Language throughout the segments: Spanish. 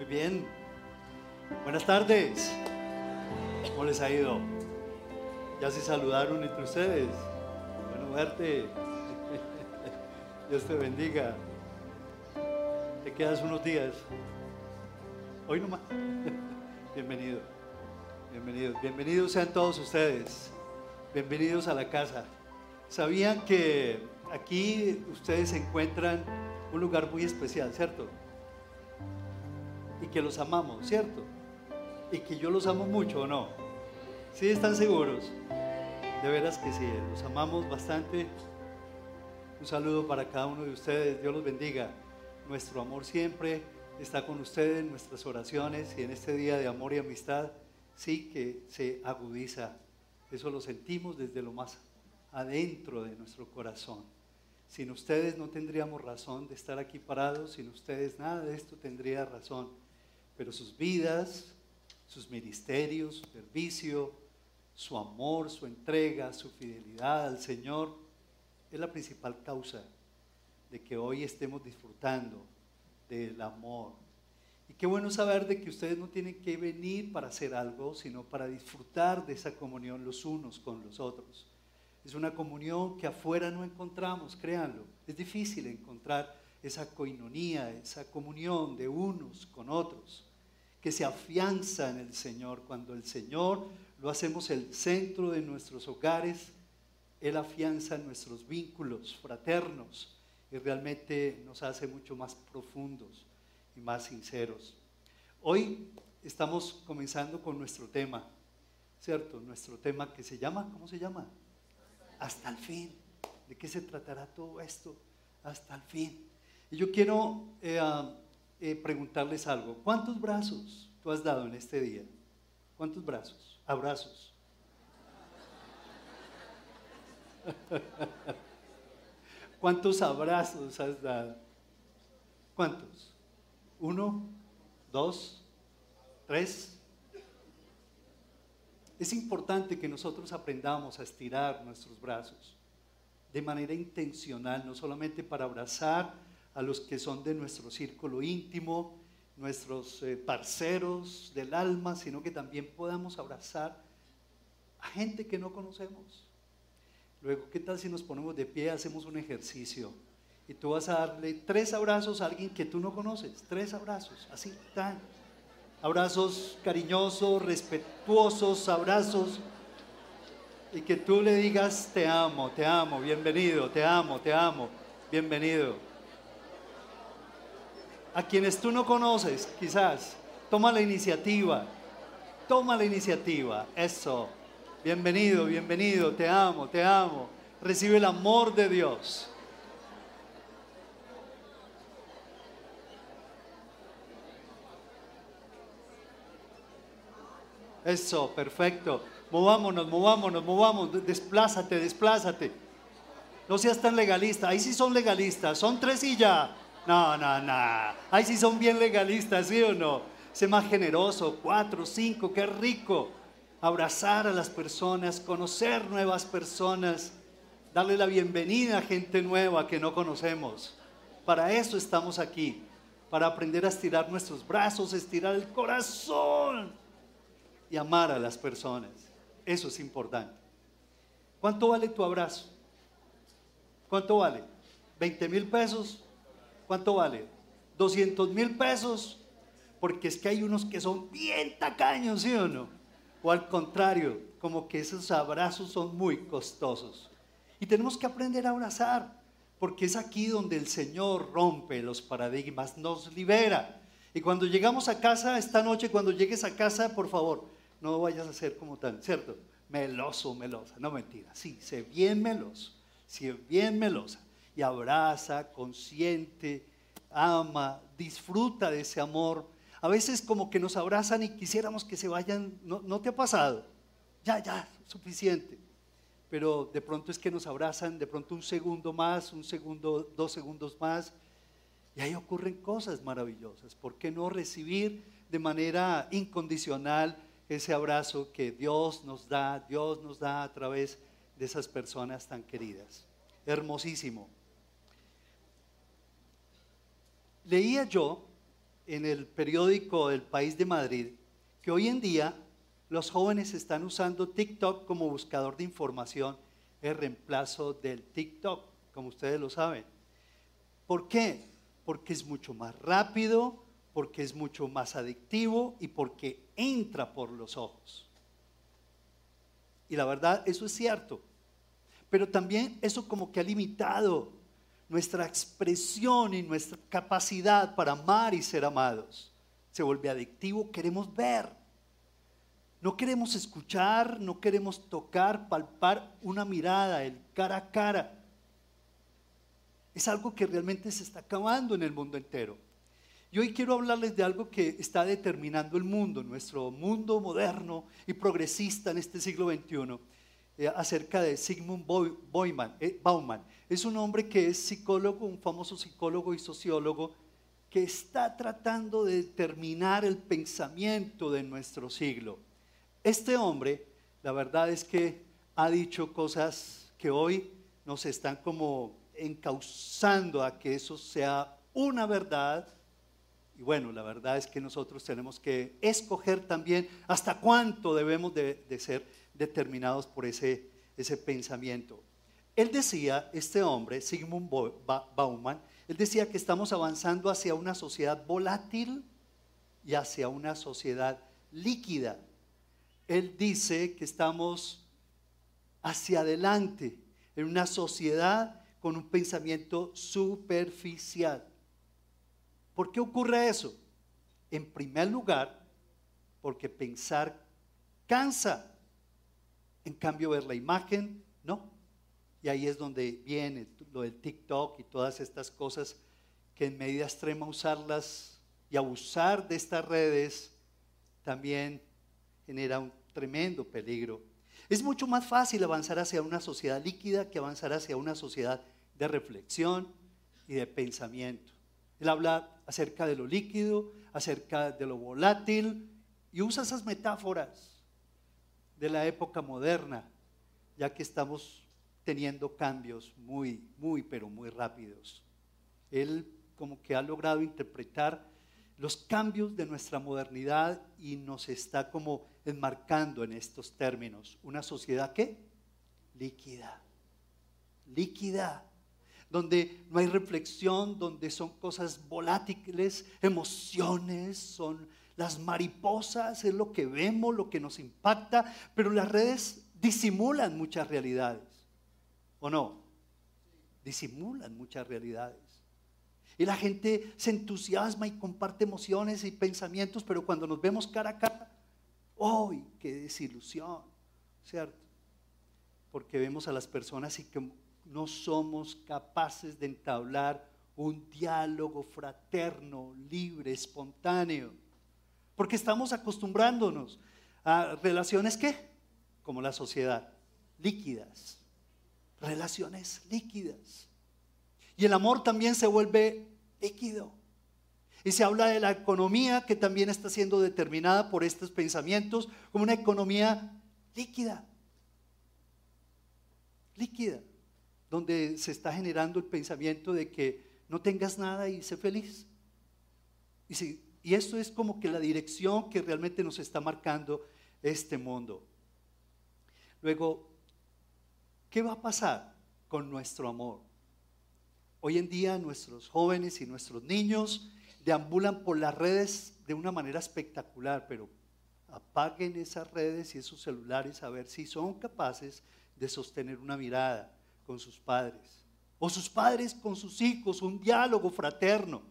Muy bien. Buenas tardes. ¿Cómo les ha ido? ¿Ya se saludaron entre ustedes? Bueno verte. Dios te bendiga. Te quedas unos días. Hoy nomás. Bienvenido. Bienvenidos. Bienvenidos sean todos ustedes. Bienvenidos a la casa. ¿Sabían que aquí ustedes encuentran un lugar muy especial, cierto? Y que los amamos, ¿cierto? Y que yo los amo mucho o no. ¿Sí están seguros? De veras que sí, los amamos bastante. Un saludo para cada uno de ustedes. Dios los bendiga. Nuestro amor siempre está con ustedes, nuestras oraciones y en este día de amor y amistad sí que se agudiza. Eso lo sentimos desde lo más adentro de nuestro corazón. Sin ustedes no tendríamos razón de estar aquí parados, sin ustedes nada de esto tendría razón. Pero sus vidas, sus ministerios, su servicio, su amor, su entrega, su fidelidad al Señor, es la principal causa de que hoy estemos disfrutando del amor. Y qué bueno saber de que ustedes no tienen que venir para hacer algo, sino para disfrutar de esa comunión los unos con los otros. Es una comunión que afuera no encontramos, créanlo. Es difícil encontrar esa coinonía, esa comunión de unos con otros, que se afianza en el Señor. Cuando el Señor lo hacemos el centro de nuestros hogares, Él afianza nuestros vínculos fraternos y realmente nos hace mucho más profundos y más sinceros. Hoy estamos comenzando con nuestro tema, ¿cierto? Nuestro tema que se llama, ¿cómo se llama? hasta el fin. ¿De qué se tratará todo esto? Hasta el fin. Y yo quiero eh, ah, eh, preguntarles algo. ¿Cuántos brazos tú has dado en este día? ¿Cuántos brazos? Abrazos. ¿Cuántos abrazos has dado? ¿Cuántos? ¿Uno? ¿Dos? ¿Tres? Es importante que nosotros aprendamos a estirar nuestros brazos de manera intencional, no solamente para abrazar a los que son de nuestro círculo íntimo, nuestros eh, parceros del alma, sino que también podamos abrazar a gente que no conocemos. Luego, ¿qué tal si nos ponemos de pie, hacemos un ejercicio? Y tú vas a darle tres abrazos a alguien que tú no conoces, tres abrazos, así, tan abrazos cariñosos, respetuosos, abrazos, y que tú le digas, te amo, te amo, bienvenido, te amo, te amo, bienvenido. A quienes tú no conoces, quizás, toma la iniciativa, toma la iniciativa, eso, bienvenido, bienvenido, te amo, te amo, recibe el amor de Dios. Eso, perfecto. Movámonos, movámonos, movámonos. Desplázate, desplázate. No seas tan legalista. Ahí sí son legalistas. Son tres y ya. No, no, no. Ahí sí son bien legalistas, ¿sí o no? Sé más generoso. Cuatro, cinco, qué rico. Abrazar a las personas, conocer nuevas personas, darle la bienvenida a gente nueva que no conocemos. Para eso estamos aquí. Para aprender a estirar nuestros brazos, estirar el corazón y amar a las personas. Eso es importante. ¿Cuánto vale tu abrazo? ¿Cuánto vale? ¿20 mil pesos? ¿Cuánto vale? ¿200 mil pesos? Porque es que hay unos que son bien tacaños, ¿sí o no? O al contrario, como que esos abrazos son muy costosos. Y tenemos que aprender a abrazar, porque es aquí donde el Señor rompe los paradigmas, nos libera. Y cuando llegamos a casa, esta noche, cuando llegues a casa, por favor, no vayas a ser como tan, ¿cierto? Meloso, melosa, no mentira, sí, sé bien meloso, sé bien melosa y abraza, consiente, ama, disfruta de ese amor. A veces como que nos abrazan y quisiéramos que se vayan, ¿no, no te ha pasado? Ya, ya, suficiente. Pero de pronto es que nos abrazan, de pronto un segundo más, un segundo, dos segundos más, y ahí ocurren cosas maravillosas. ¿Por qué no recibir de manera incondicional ese abrazo que Dios nos da, Dios nos da a través de esas personas tan queridas. Hermosísimo. Leía yo en el periódico del País de Madrid que hoy en día los jóvenes están usando TikTok como buscador de información en reemplazo del TikTok, como ustedes lo saben. ¿Por qué? Porque es mucho más rápido, porque es mucho más adictivo y porque entra por los ojos. Y la verdad, eso es cierto. Pero también eso como que ha limitado nuestra expresión y nuestra capacidad para amar y ser amados. Se vuelve adictivo, queremos ver. No queremos escuchar, no queremos tocar, palpar una mirada, el cara a cara. Es algo que realmente se está acabando en el mundo entero. Y hoy quiero hablarles de algo que está determinando el mundo, nuestro mundo moderno y progresista en este siglo XXI, acerca de Sigmund eh, Bauman. Es un hombre que es psicólogo, un famoso psicólogo y sociólogo, que está tratando de determinar el pensamiento de nuestro siglo. Este hombre, la verdad es que ha dicho cosas que hoy nos están como encauzando a que eso sea una verdad y bueno, la verdad es que nosotros tenemos que escoger también hasta cuánto debemos de, ser determinados por ese, ese pensamiento. Él decía, este hombre, Sigmund Bauman, él decía que estamos avanzando hacia una sociedad volátil y hacia una sociedad líquida. Él dice que estamos hacia adelante en una sociedad con un pensamiento superficial. ¿Por qué ocurre eso? En primer lugar, porque pensar cansa. En cambio, ver la imagen, no. Y ahí es donde viene lo del TikTok y todas estas cosas que en medida extrema usarlas y abusar de estas redes también genera un tremendo peligro. Es mucho más fácil avanzar hacia una sociedad líquida que avanzar hacia una sociedad de reflexión y de pensamiento. Él habla acerca de lo líquido, acerca de lo volátil, y usa esas metáforas de la época moderna, ya que estamos teniendo cambios muy, muy, pero muy rápidos. Él como que ha logrado interpretar los cambios de nuestra modernidad y nos está como enmarcando en estos términos. Una sociedad que líquida, líquida, donde no hay reflexión, donde son cosas volátiles, emociones, son las mariposas, es lo que vemos, lo que nos impacta, pero las redes disimulan muchas realidades, ¿o no? Disimulan muchas realidades. Y la gente se entusiasma y comparte emociones y pensamientos, pero cuando nos vemos cara a cara, ¡ay, qué desilusión! ¿Cierto? Porque vemos a las personas y que no somos capaces de entablar un diálogo fraterno, libre, espontáneo. Porque estamos acostumbrándonos a relaciones que, como la sociedad, líquidas. Relaciones líquidas. Y el amor también se vuelve líquido. Y se habla de la economía que también está siendo determinada por estos pensamientos como una economía líquida. Líquida donde se está generando el pensamiento de que no tengas nada y sé feliz. Y, y esto es como que la dirección que realmente nos está marcando este mundo. Luego, ¿qué va a pasar con nuestro amor? Hoy en día nuestros jóvenes y nuestros niños deambulan por las redes de una manera espectacular, pero apaguen esas redes y esos celulares a ver si son capaces de sostener una mirada, con sus padres, o sus padres con sus hijos, un diálogo fraterno.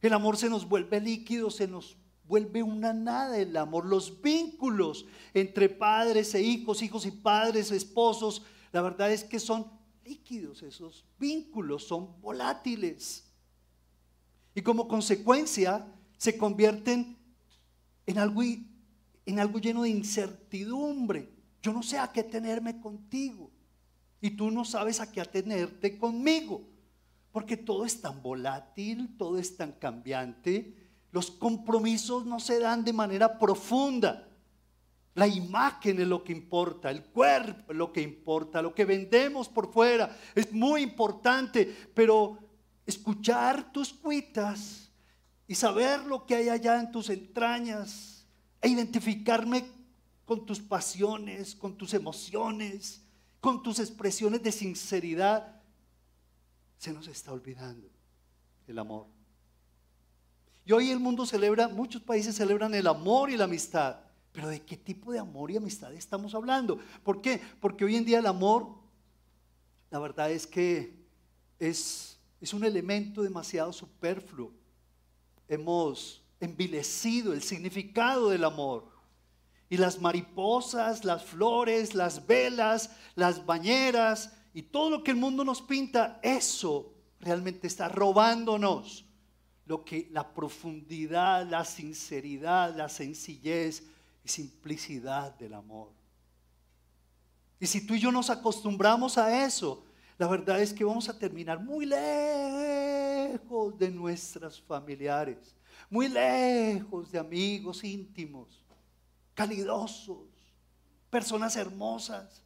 El amor se nos vuelve líquido, se nos vuelve una nada el amor, los vínculos entre padres e hijos, hijos y padres, esposos, la verdad es que son líquidos, esos vínculos son volátiles. Y como consecuencia se convierten en algo, en algo lleno de incertidumbre. Yo no sé a qué tenerme contigo y tú no sabes a qué atenerte conmigo, porque todo es tan volátil, todo es tan cambiante, los compromisos no se dan de manera profunda. La imagen es lo que importa, el cuerpo es lo que importa, lo que vendemos por fuera es muy importante, pero escuchar tus cuitas y saber lo que hay allá en tus entrañas e identificarme con tus pasiones, con tus emociones, con tus expresiones de sinceridad, se nos está olvidando el amor. Y hoy el mundo celebra, muchos países celebran el amor y la amistad. Pero ¿de qué tipo de amor y amistad estamos hablando? ¿Por qué? Porque hoy en día el amor, la verdad es que es, es un elemento demasiado superfluo. Hemos envilecido el significado del amor. Y las mariposas, las flores, las velas, las bañeras y todo lo que el mundo nos pinta, eso realmente está robándonos lo que la profundidad, la sinceridad, la sencillez y simplicidad del amor. Y si tú y yo nos acostumbramos a eso, la verdad es que vamos a terminar muy lejos de nuestras familiares, muy lejos de amigos íntimos, calidosos, personas hermosas.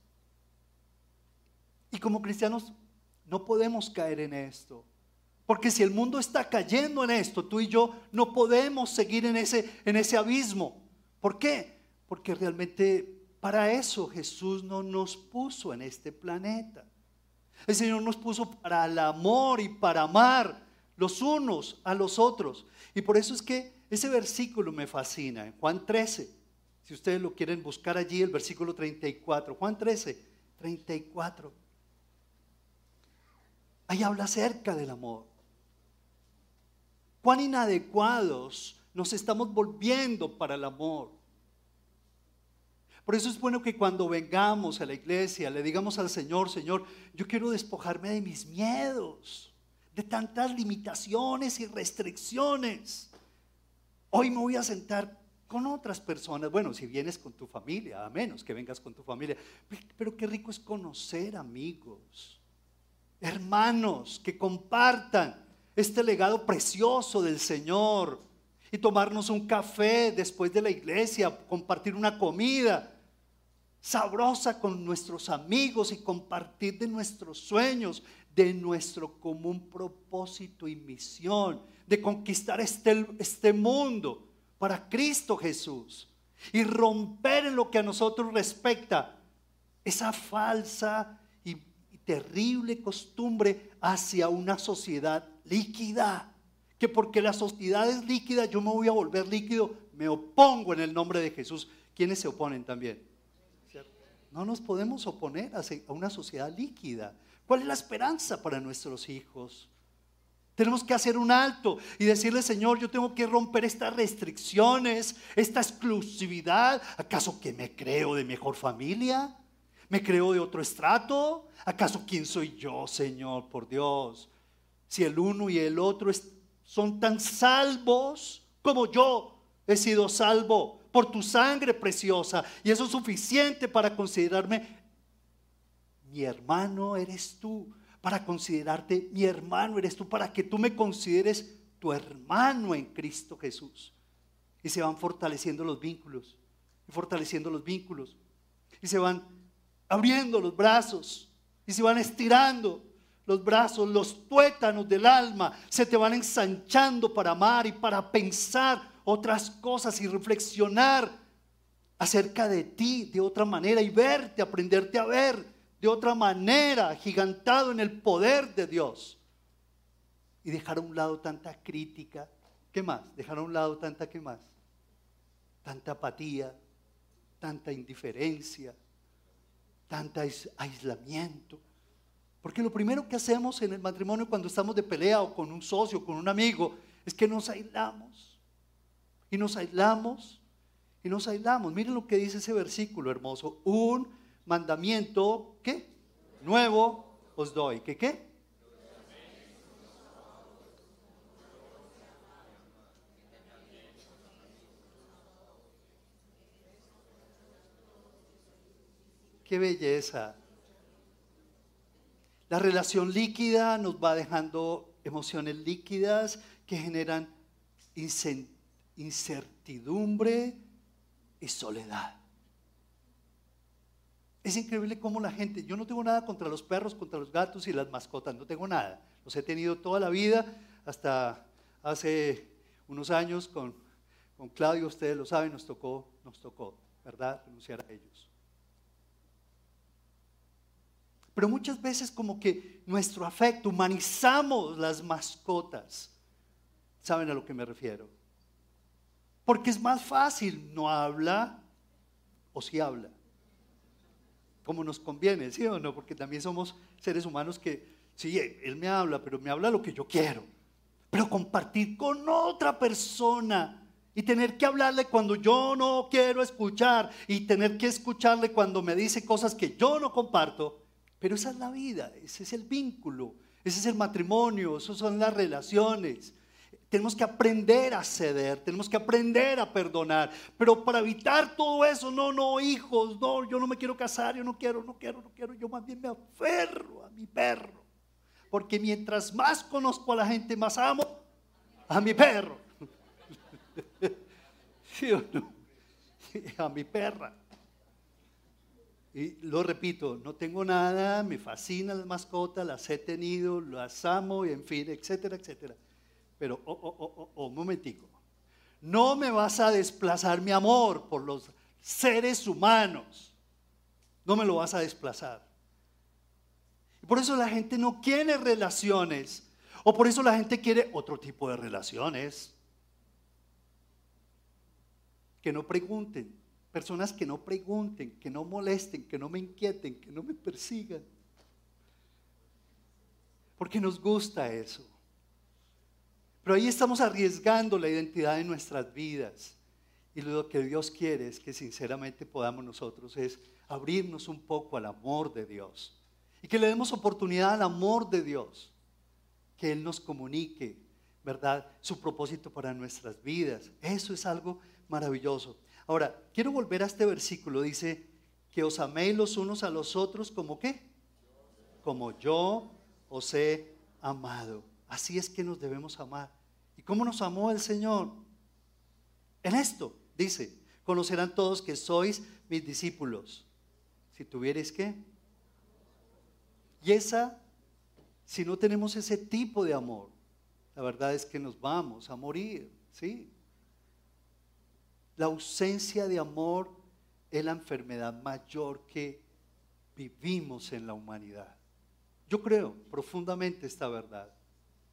Y como cristianos no podemos caer en esto. Porque si el mundo está cayendo en esto, tú y yo no podemos seguir en ese, en ese abismo. ¿Por qué? Porque realmente para eso Jesús no nos puso en este planeta. El Señor nos puso para el amor y para amar los unos a los otros. Y por eso es que ese versículo me fascina, en Juan 13. Si ustedes lo quieren buscar allí, el versículo 34. Juan 13, 34. Ahí habla acerca del amor. Cuán inadecuados nos estamos volviendo para el amor. Por eso es bueno que cuando vengamos a la iglesia le digamos al Señor, Señor, yo quiero despojarme de mis miedos, de tantas limitaciones y restricciones. Hoy me voy a sentar con otras personas. Bueno, si vienes con tu familia, a menos que vengas con tu familia. Pero qué rico es conocer amigos, hermanos que compartan este legado precioso del Señor y tomarnos un café después de la iglesia, compartir una comida sabrosa con nuestros amigos y compartir de nuestros sueños, de nuestro común propósito y misión, de conquistar este, este mundo para Cristo Jesús y romper en lo que a nosotros respecta esa falsa terrible costumbre hacia una sociedad líquida. Que porque la sociedad es líquida, yo me voy a volver líquido, me opongo en el nombre de Jesús. ¿Quiénes se oponen también? No nos podemos oponer a una sociedad líquida. ¿Cuál es la esperanza para nuestros hijos? Tenemos que hacer un alto y decirle, Señor, yo tengo que romper estas restricciones, esta exclusividad. ¿Acaso que me creo de mejor familia? ¿Me creo de otro estrato? ¿Acaso quién soy yo, Señor, por Dios? Si el uno y el otro son tan salvos como yo he sido salvo por tu sangre preciosa. Y eso es suficiente para considerarme mi hermano eres tú, para considerarte mi hermano eres tú, para que tú me consideres tu hermano en Cristo Jesús. Y se van fortaleciendo los vínculos, y fortaleciendo los vínculos, y se van abriendo los brazos, y se van estirando los brazos, los tuétanos del alma, se te van ensanchando para amar y para pensar otras cosas y reflexionar acerca de ti de otra manera y verte, aprenderte a ver de otra manera, gigantado en el poder de Dios. Y dejar a un lado tanta crítica. ¿Qué más? Dejar a un lado tanta, ¿qué más? Tanta apatía, tanta indiferencia, tanta aislamiento. Porque lo primero que hacemos en el matrimonio cuando estamos de pelea o con un socio, con un amigo, es que nos aislamos. Y nos aislamos y nos aislamos. Miren lo que dice ese versículo hermoso. Un mandamiento, ¿qué? Nuevo os doy. ¿Qué qué? Qué belleza. La relación líquida nos va dejando emociones líquidas que generan incertidumbre y soledad. Es increíble cómo la gente, yo no tengo nada contra los perros, contra los gatos y las mascotas, no tengo nada. Los he tenido toda la vida, hasta hace unos años con Claudio, ustedes lo saben, nos tocó, nos tocó, ¿verdad? Renunciar a ellos. Pero muchas veces como que nuestro afecto, humanizamos las mascotas. ¿Saben a lo que me refiero? Porque es más fácil, no habla o si habla. Como nos conviene, ¿sí o no? Porque también somos seres humanos que, sí, él me habla, pero me habla lo que yo quiero. Pero compartir con otra persona y tener que hablarle cuando yo no quiero escuchar y tener que escucharle cuando me dice cosas que yo no comparto. Pero esa es la vida, ese es el vínculo, ese es el matrimonio, esas son las relaciones. Tenemos que aprender a ceder, tenemos que aprender a perdonar. Pero para evitar todo eso, no, no, hijos, no, yo no me quiero casar, yo no quiero, no quiero, no quiero. Yo más bien me aferro a mi perro. Porque mientras más conozco a la gente, más amo a mi perro. ¿Sí o no? A mi perra. Y lo repito, no tengo nada, me fascinan las mascotas, las he tenido, las amo, y en fin, etcétera, etcétera. Pero, oh, oh, oh, oh, un momentico. No me vas a desplazar mi amor por los seres humanos. No me lo vas a desplazar. por eso la gente no quiere relaciones. O por eso la gente quiere otro tipo de relaciones. Que no pregunten. Personas que no pregunten, que no molesten, que no me inquieten, que no me persigan. Porque nos gusta eso. Pero ahí estamos arriesgando la identidad de nuestras vidas. Y lo que Dios quiere es que sinceramente podamos nosotros es abrirnos un poco al amor de Dios. Y que le demos oportunidad al amor de Dios. Que Él nos comunique, ¿verdad? Su propósito para nuestras vidas. Eso es algo maravilloso. Ahora, quiero volver a este versículo. Dice, que os améis los unos a los otros como qué? Como yo os he amado. Así es que nos debemos amar. ¿Y cómo nos amó el Señor? En esto, dice, conocerán todos que sois mis discípulos. Si tuvierais qué. Y esa, si no tenemos ese tipo de amor, la verdad es que nos vamos a morir, ¿sí? La ausencia de amor es la enfermedad mayor que vivimos en la humanidad. Yo creo profundamente esta verdad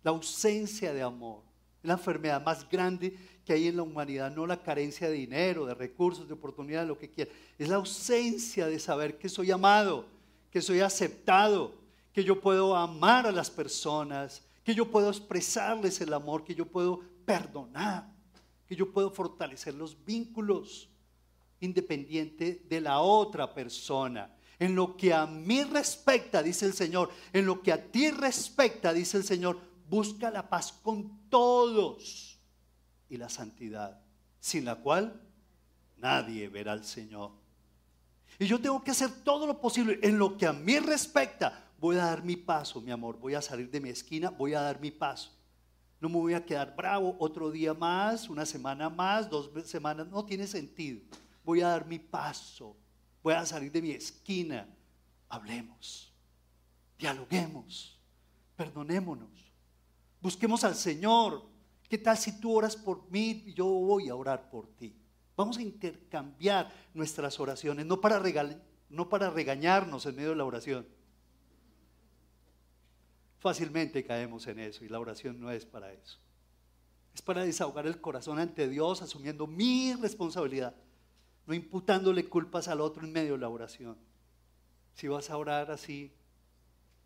la ausencia de amor. la enfermedad más grande que hay en la humanidad, no la carencia de dinero, de recursos, de oportunidades, lo que quiera. Es la ausencia de saber que soy amado, que soy aceptado, que yo puedo amar a las personas, que yo puedo expresarles el amor, que yo puedo perdonar, que yo puedo fortalecer los vínculos independiente de la otra persona. En lo que a mí respecta, dice el Señor, en lo que a ti respecta, dice el Señor, busca la paz con todos y la santidad, sin la cual nadie verá al Señor. Y yo tengo que hacer todo lo posible en lo que a mí respecta. Voy a dar mi paso, mi amor. Voy a salir de mi esquina, voy a dar mi paso. No me voy a quedar bravo otro día más, una semana más, dos semanas. No tiene sentido. Voy a dar mi paso. Voy a salir de mi esquina. Hablemos. Dialoguemos. Perdonémonos. Busquemos al Señor. ¿Qué tal si tú oras por mí y yo voy a orar por ti? Vamos a intercambiar nuestras oraciones, no para, no para regañarnos en medio de la oración. Fácilmente caemos en eso y la oración no es para eso. Es para desahogar el corazón ante Dios asumiendo mi responsabilidad, no imputándole culpas al otro en medio de la oración. Si vas a orar así,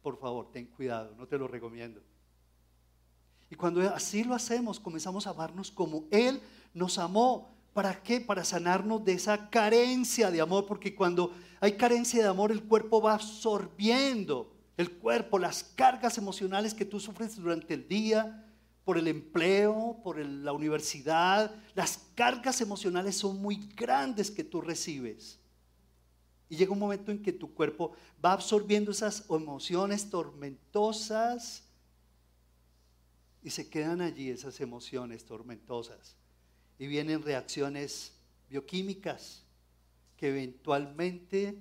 por favor, ten cuidado, no te lo recomiendo. Y cuando así lo hacemos, comenzamos a amarnos como Él nos amó. ¿Para qué? Para sanarnos de esa carencia de amor, porque cuando hay carencia de amor, el cuerpo va absorbiendo, el cuerpo, las cargas emocionales que tú sufres durante el día, por el empleo, por la universidad, las cargas emocionales son muy grandes que tú recibes. Y llega un momento en que tu cuerpo va absorbiendo esas emociones tormentosas, y se quedan allí esas emociones tormentosas. Y vienen reacciones bioquímicas que eventualmente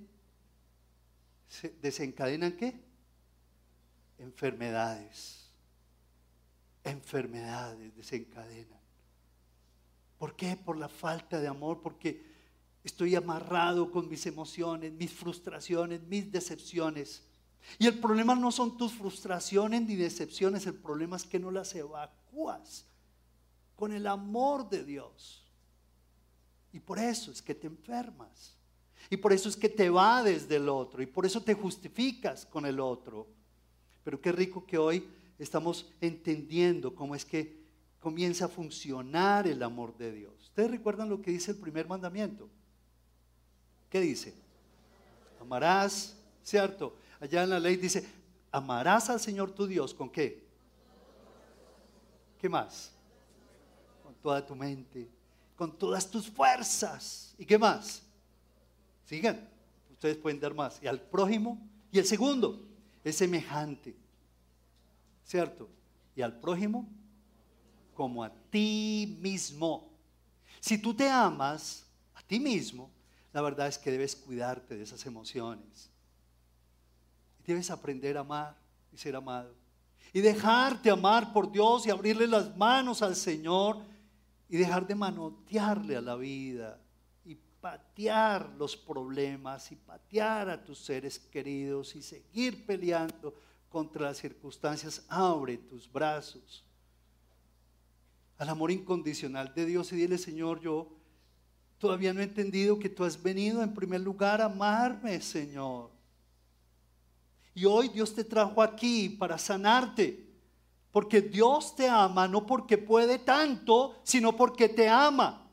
desencadenan qué? Enfermedades. Enfermedades desencadenan. ¿Por qué? Por la falta de amor, porque estoy amarrado con mis emociones, mis frustraciones, mis decepciones. Y el problema no son tus frustraciones ni decepciones, el problema es que no las evacúas con el amor de Dios. Y por eso es que te enfermas. Y por eso es que te vades del otro. Y por eso te justificas con el otro. Pero qué rico que hoy estamos entendiendo cómo es que comienza a funcionar el amor de Dios. ¿Ustedes recuerdan lo que dice el primer mandamiento? ¿Qué dice? Amarás, ¿cierto? Allá en la ley dice, amarás al Señor tu Dios con qué? ¿Qué más? Con toda tu mente, con todas tus fuerzas. ¿Y qué más? Sigan, ustedes pueden dar más. Y al prójimo. Y el segundo es semejante. ¿Cierto? Y al prójimo como a ti mismo. Si tú te amas a ti mismo, la verdad es que debes cuidarte de esas emociones. Debes aprender a amar y ser amado. Y dejarte amar por Dios y abrirle las manos al Señor y dejar de manotearle a la vida patear los problemas y patear a tus seres queridos y seguir peleando contra las circunstancias. Abre tus brazos al amor incondicional de Dios y dile, Señor, yo todavía no he entendido que tú has venido en primer lugar a amarme, Señor. Y hoy Dios te trajo aquí para sanarte. Porque Dios te ama no porque puede tanto, sino porque te ama.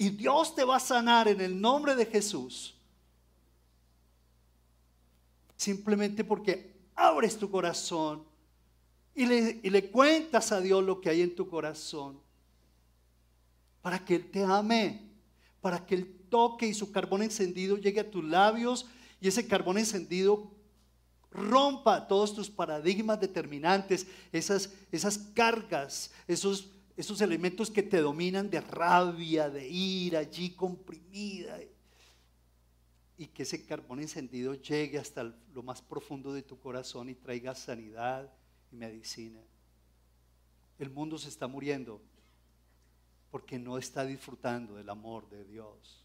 Y Dios te va a sanar en el nombre de Jesús. Simplemente porque abres tu corazón y le, cuentas a Dios lo que hay en tu corazón. Para que Él te ame. Para que el toque y su carbón encendido llegue a tus labios y ese carbón encendido rompa todos tus paradigmas determinantes, esas, esas cargas, esos, esos elementos que te dominan de rabia, de ira, allí comprimida. Y que ese carbón encendido llegue hasta lo más profundo de tu corazón y traiga sanidad y medicina. El mundo se está muriendo porque no está disfrutando del amor de Dios.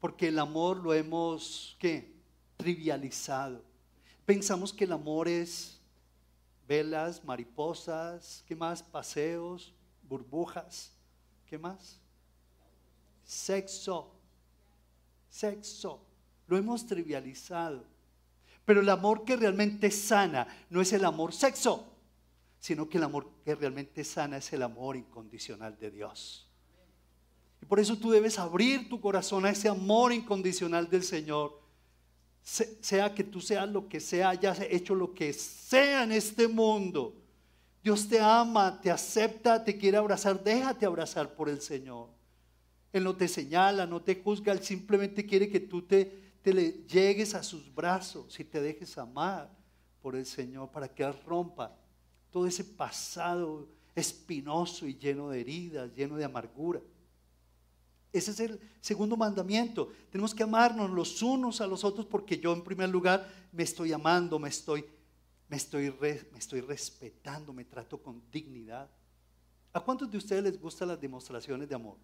Porque el amor lo hemos, ¿qué? Trivializado. Pensamos que el amor es velas, mariposas, ¿qué más? Paseos, burbujas, ¿qué más? Sexo, sexo. Lo hemos trivializado. Pero el amor que realmente sana no es el amor sexo, sino que el amor que realmente sana es el amor incondicional de Dios. Y por eso tú debes abrir tu corazón a ese amor incondicional del Señor. Sea que tú seas lo que sea, hayas hecho lo que sea en este mundo. Dios te ama, te acepta, te quiere abrazar. Déjate abrazar por el Señor. Él no te señala, no te juzga, Él simplemente quiere que tú te, te le llegues a sus brazos y te dejes amar por el Señor para que rompa todo ese pasado espinoso y lleno de heridas, lleno de amargura. Ese es el segundo mandamiento. Tenemos que amarnos los unos a los otros porque yo en primer lugar me estoy amando, me estoy, me estoy, me estoy respetando, me trato con dignidad. ¿A cuántos de ustedes les gustan las demostraciones de amor?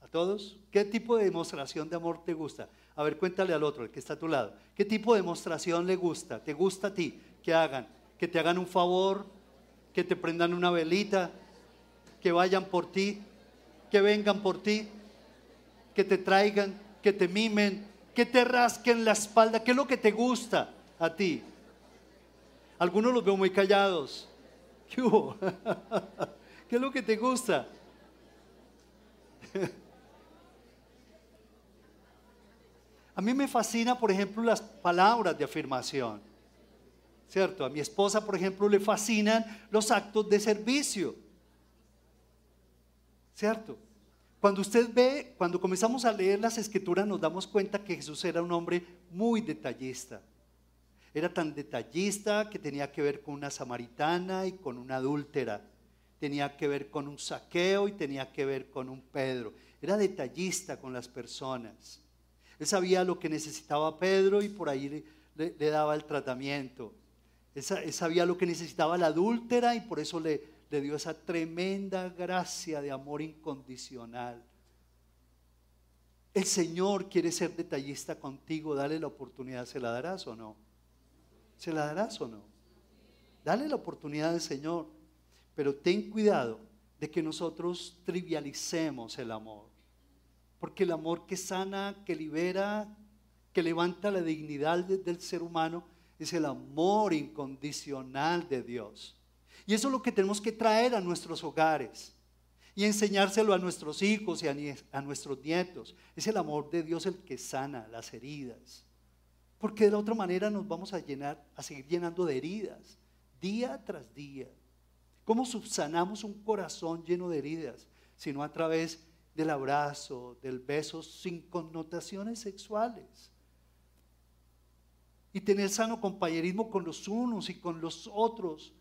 ¿A todos? ¿Qué tipo de demostración de amor te gusta? A ver, cuéntale al otro, el que está a tu lado. ¿Qué tipo de demostración le gusta? ¿Te gusta a ti? Que hagan, que te hagan un favor, que te prendan una velita, que vayan por ti, que vengan por ti, que te traigan, que te mimen, que te rasquen la espalda. ¿Qué es lo que te gusta a ti? Algunos los veo muy callados. ¿Qué? ¿Qué es lo que te gusta? A mí me fascina, por ejemplo, las palabras de afirmación. ¿Cierto? A mi esposa, por ejemplo, le fascinan los actos de servicio. ¿Cierto? Cuando usted ve, cuando comenzamos a leer las escrituras nos damos cuenta que Jesús era un hombre muy detallista. Era tan detallista que tenía que ver con una samaritana y con una adúltera. Tenía que ver con un saqueo y tenía que ver con un Pedro. Era detallista con las personas. Él sabía lo que necesitaba Pedro y por ahí le, daba el tratamiento. Él, sabía lo que necesitaba la adúltera y por eso le le dio esa tremenda gracia de amor incondicional. El Señor quiere ser detallista contigo, dale la oportunidad, ¿se la darás o no? ¿Se la darás o no? Dale la oportunidad al Señor, pero ten cuidado de que nosotros trivialicemos el amor, porque el amor que sana, que libera, que levanta la dignidad del ser humano, es el amor incondicional de Dios. Y eso es lo que tenemos que traer a nuestros hogares y enseñárselo a nuestros hijos y a, nuestros nietos. Es el amor de Dios el que sana las heridas. Porque de la otra manera nos vamos a llenar, a seguir llenando de heridas, día tras día. ¿Cómo subsanamos un corazón lleno de heridas? Sino a través del abrazo, del beso sin connotaciones sexuales y tener sano compañerismo con los unos y con los otros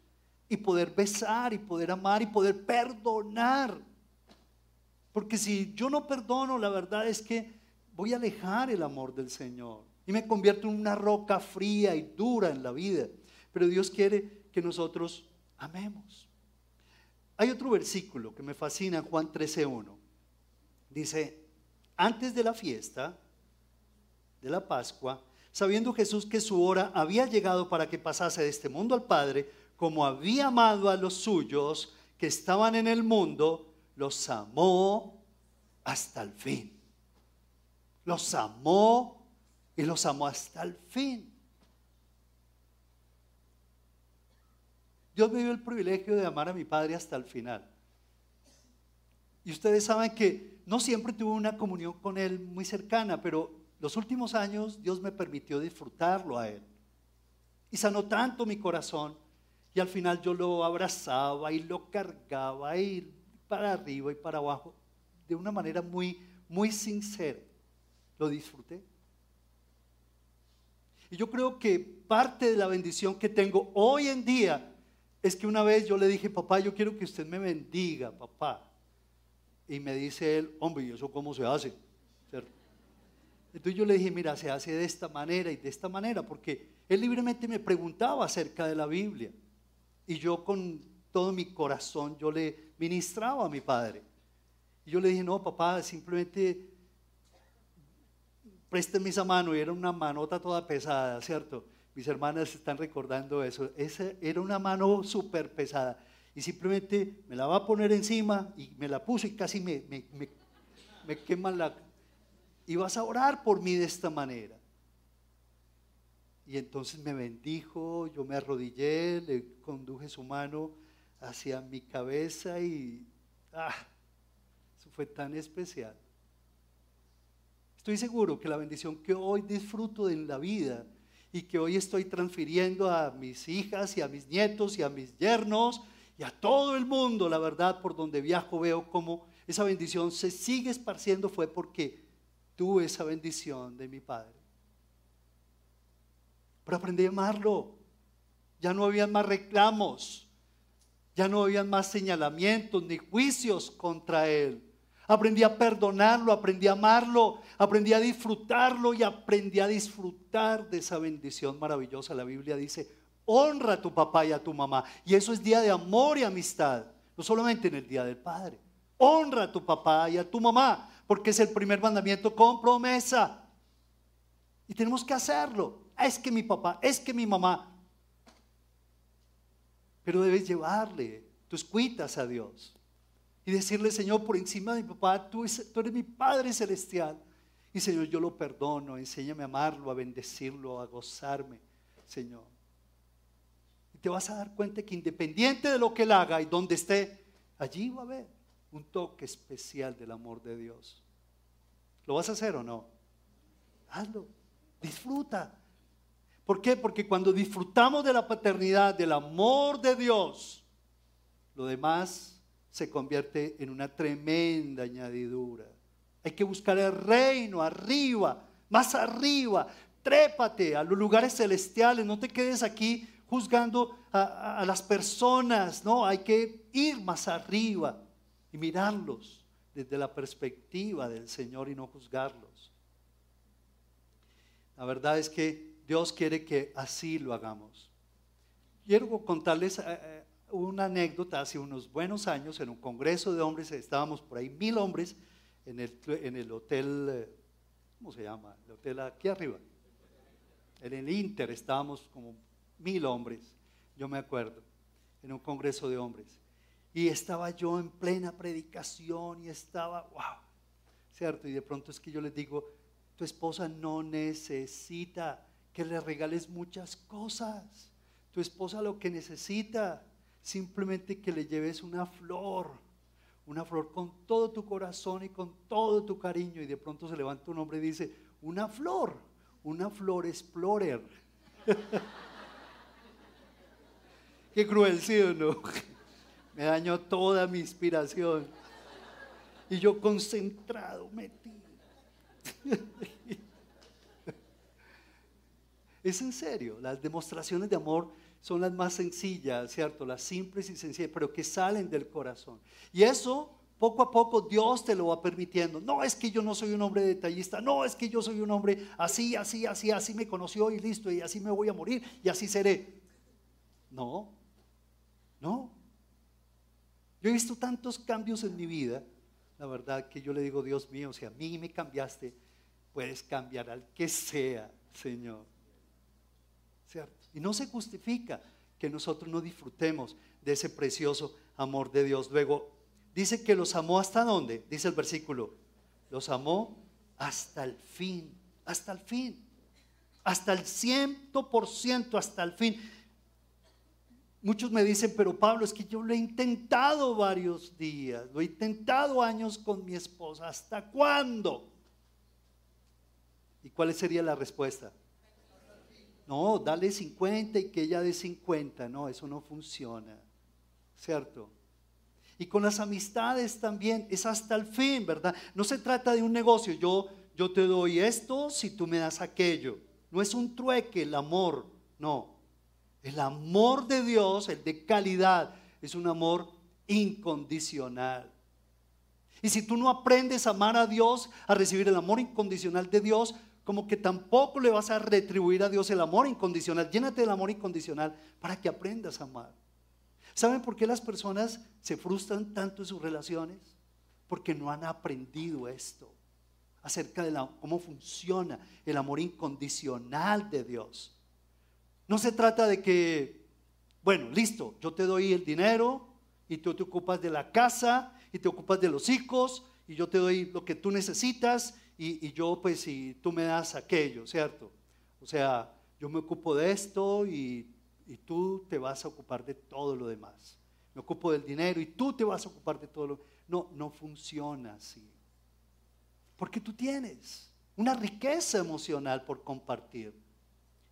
y poder besar y poder amar y poder perdonar. Porque si yo no perdono, la verdad es que voy a alejar el amor del Señor y me convierto en una roca fría y dura en la vida. Pero Dios quiere que nosotros amemos. Hay otro versículo que me fascina, Juan 13.1. Dice, antes de la fiesta de la Pascua, sabiendo Jesús que su hora había llegado para que pasase de este mundo al Padre, como había amado a los suyos que estaban en el mundo, los amó hasta el fin. Los amó y los amó hasta el fin. Dios me dio el privilegio de amar a mi Padre hasta el final. Y ustedes saben que no siempre tuve una comunión con Él muy cercana, pero los últimos años Dios me permitió disfrutarlo a Él. Y sanó tanto mi corazón. Y al final yo lo abrazaba y lo cargaba y para arriba y para abajo de una manera muy, muy sincera. Lo disfruté. Y yo creo que parte de la bendición que tengo hoy en día es que una vez yo le dije, papá, yo quiero que usted me bendiga, papá. Y me dice él, hombre, ¿y eso cómo se hace? Entonces yo le dije, mira, se hace de esta manera y de esta manera, porque él libremente me preguntaba acerca de la Biblia. Y yo con todo mi corazón, yo le ministraba a mi padre. Y yo le dije, no, papá, simplemente présteme esa mano. Y era una manota toda pesada, ¿cierto? Mis hermanas están recordando eso. Esa era una mano súper pesada. Y simplemente me la va a poner encima y me la puso y casi me, me, me, me la, y vas a orar por mí de esta manera. Y entonces me bendijo, yo me arrodillé, le conduje su mano hacia mi cabeza y ah, eso fue tan especial. Estoy seguro que la bendición que hoy disfruto en la vida y que hoy estoy transfiriendo a mis hijas y a mis nietos y a mis yernos y a todo el mundo, la verdad, por donde viajo veo cómo esa bendición se sigue esparciendo fue porque tuve esa bendición de mi Padre. Pero aprendí a amarlo. Ya no había más reclamos. Ya no había más señalamientos ni juicios contra Él. Aprendí a perdonarlo, aprendí a amarlo, aprendí a disfrutarlo y aprendí a disfrutar de esa bendición maravillosa. La Biblia dice, honra a tu papá y a tu mamá. Y eso es día de amor y amistad, no solamente en el Día del Padre. Honra a tu papá y a tu mamá porque es el primer mandamiento con promesa. Y tenemos que hacerlo. Es que mi papá, es que mi mamá. Pero debes llevarle tus cuitas a Dios y decirle, Señor, por encima de mi papá, tú, tú eres mi Padre Celestial. Y Señor, yo lo perdono, enséñame a amarlo, a bendecirlo, a gozarme, Señor. Y te vas a dar cuenta que independiente de lo que él haga y donde esté, allí va a haber un toque especial del amor de Dios. ¿Lo vas a hacer o no? Hazlo, disfruta. ¿Por qué? Porque cuando disfrutamos de la paternidad, del amor de Dios, lo demás se convierte en una tremenda añadidura. Hay que buscar el reino arriba, más arriba. Trépate a los lugares celestiales, no te quedes aquí juzgando a, a las personas, no, hay que ir más arriba y mirarlos desde la perspectiva del Señor y no juzgarlos. La verdad es que Dios quiere que así lo hagamos. Quiero contarles eh, eh, una anécdota hace unos buenos años en un congreso de hombres, estábamos por ahí mil hombres en el, en el hotel, eh, ¿cómo se llama? El hotel aquí arriba. En el Inter estábamos como mil hombres, yo me acuerdo, en un congreso de hombres. Y estaba yo en plena predicación y estaba, wow, ¿cierto? Y de pronto es que yo les digo, tu esposa no necesita que le regales muchas cosas. Tu esposa lo que necesita, simplemente que le lleves una flor, una flor con todo tu corazón y con todo tu cariño. Y de pronto se levanta un hombre y dice, una flor, una flor explorer. Qué cruel, ¿sí o no? Me dañó toda mi inspiración. Y yo concentrado, metido. Es en serio, las demostraciones de amor son las más sencillas, ¿cierto? Las simples y sencillas, pero que salen del corazón. Y eso poco a poco Dios te lo va permitiendo. No es que yo no soy un hombre detallista, no es que yo soy un hombre así, así, así, así me conoció y listo, y así me voy a morir y así seré. No, no. Yo he visto tantos cambios en mi vida, la verdad que yo le digo, Dios mío, si a mí me cambiaste, puedes cambiar al que sea, Señor. Y no se justifica que nosotros no disfrutemos de ese precioso amor de Dios. Luego, dice que los amó hasta dónde? Dice el versículo. Los amó hasta el fin, hasta el fin, hasta el ciento por ciento, hasta el fin. Muchos me dicen, pero Pablo, es que yo lo he intentado varios días, lo he intentado años con mi esposa, ¿hasta cuándo? ¿Y cuál sería la respuesta? No, dale 50 y que ella dé 50. No, eso no funciona. ¿Cierto? Y con las amistades también es hasta el fin, ¿verdad? No se trata de un negocio. Yo, yo te doy esto si tú me das aquello. No es un trueque el amor. No. El amor de Dios, el de calidad, es un amor incondicional. Y si tú no aprendes a amar a Dios, a recibir el amor incondicional de Dios, como que tampoco le vas a retribuir a Dios el amor incondicional. Llénate del amor incondicional para que aprendas a amar. ¿Saben por qué las personas se frustran tanto en sus relaciones? Porque no han aprendido esto acerca de cómo funciona el amor incondicional de Dios. No se trata de que, bueno, listo, yo te doy el dinero y tú te ocupas de la casa y te ocupas de los hijos y yo te doy lo que tú necesitas y, yo pues si tú me das aquello, ¿cierto? O sea, yo me ocupo de esto y, y tú te vas a ocupar de todo lo demás. Me ocupo del dinero y tú te vas a ocupar de todo lo No, no funciona así. Porque tú tienes una riqueza emocional por compartir.